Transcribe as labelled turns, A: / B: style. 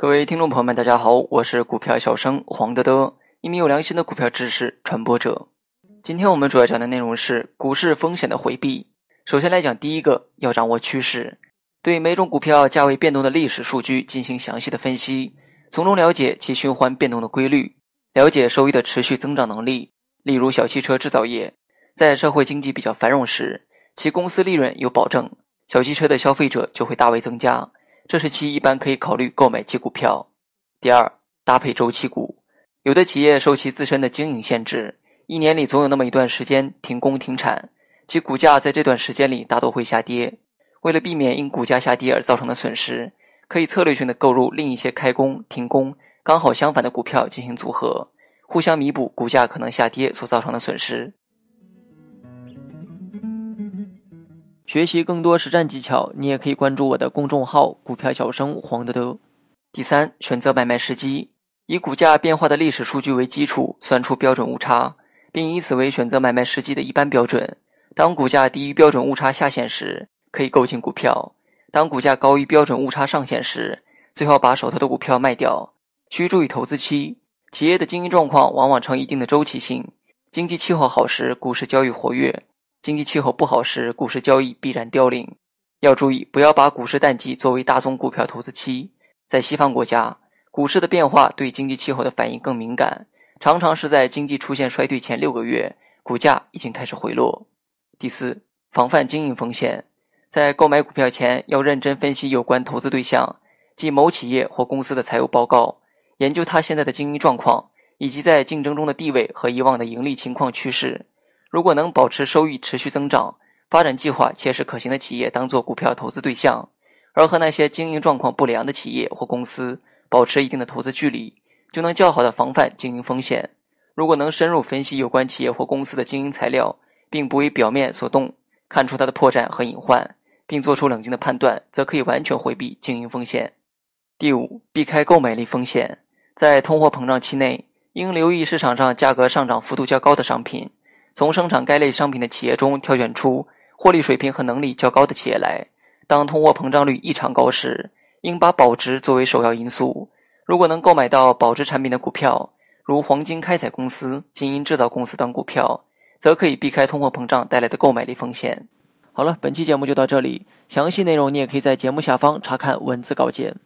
A: 各位听众朋友们，大家好，我是股票小生黄德德，一名有良心的股票知识传播者。今天我们主要讲的内容是股市风险的回避。首先来讲第一个，要掌握趋势，对每种股票价位变动的历史数据进行详细的分析，从中了解其循环变动的规律，了解收益的持续增长能力。例如小汽车制造业，在社会经济比较繁荣时，其公司利润有保证，小汽车的消费者就会大为增加。这是其一般可以考虑购买其股票。第二，搭配周期股，有的企业受其自身的经营限制，一年里总有那么一段时间停工停产，其股价在这段时间里大多会下跌。为了避免因股价下跌而造成的损失，可以策略性的购入另一些开工停工刚好相反的股票进行组合，互相弥补股价可能下跌所造成的损失。学习更多实战技巧，你也可以关注我的公众号“股票小生黄德德”。第三，选择买卖时机，以股价变化的历史数据为基础，算出标准误差，并以此为选择买卖时机的一般标准。当股价低于标准误差下限时，可以购进股票；当股价高于标准误差上限时，最好把手头的股票卖掉。需注意投资期，企业的经营状况往往呈一定的周期性，经济气候好时，股市交易活跃。经济气候不好时，股市交易必然凋零。要注意，不要把股市淡季作为大宗股票投资期。在西方国家，股市的变化对经济气候的反应更敏感，常常是在经济出现衰退前六个月，股价已经开始回落。第四，防范经营风险，在购买股票前要认真分析有关投资对象即某企业或公司的财务报告，研究它现在的经营状况以及在竞争中的地位和以往的盈利情况趋势。如果能保持收益持续增长，发展计划切实可行的企业当做股票投资对象，而和那些经营状况不良的企业或公司保持一定的投资距离，就能较好的防范经营风险。如果能深入分析有关企业或公司的经营材料，并不为表面所动，看出它的破绽和隐患，并做出冷静的判断，则可以完全回避经营风险。第五，避开购买力风险，在通货膨胀期内，应留意市场上价格上涨幅度较高的商品。从生产该类商品的企业中挑选出获利水平和能力较高的企业来。当通货膨胀率异常高时，应把保值作为首要因素。如果能购买到保值产品的股票，如黄金开采公司、金银制造公司等股票，则可以避开通货膨胀带来的购买力风险。好了，本期节目就到这里，详细内容你也可以在节目下方查看文字稿件。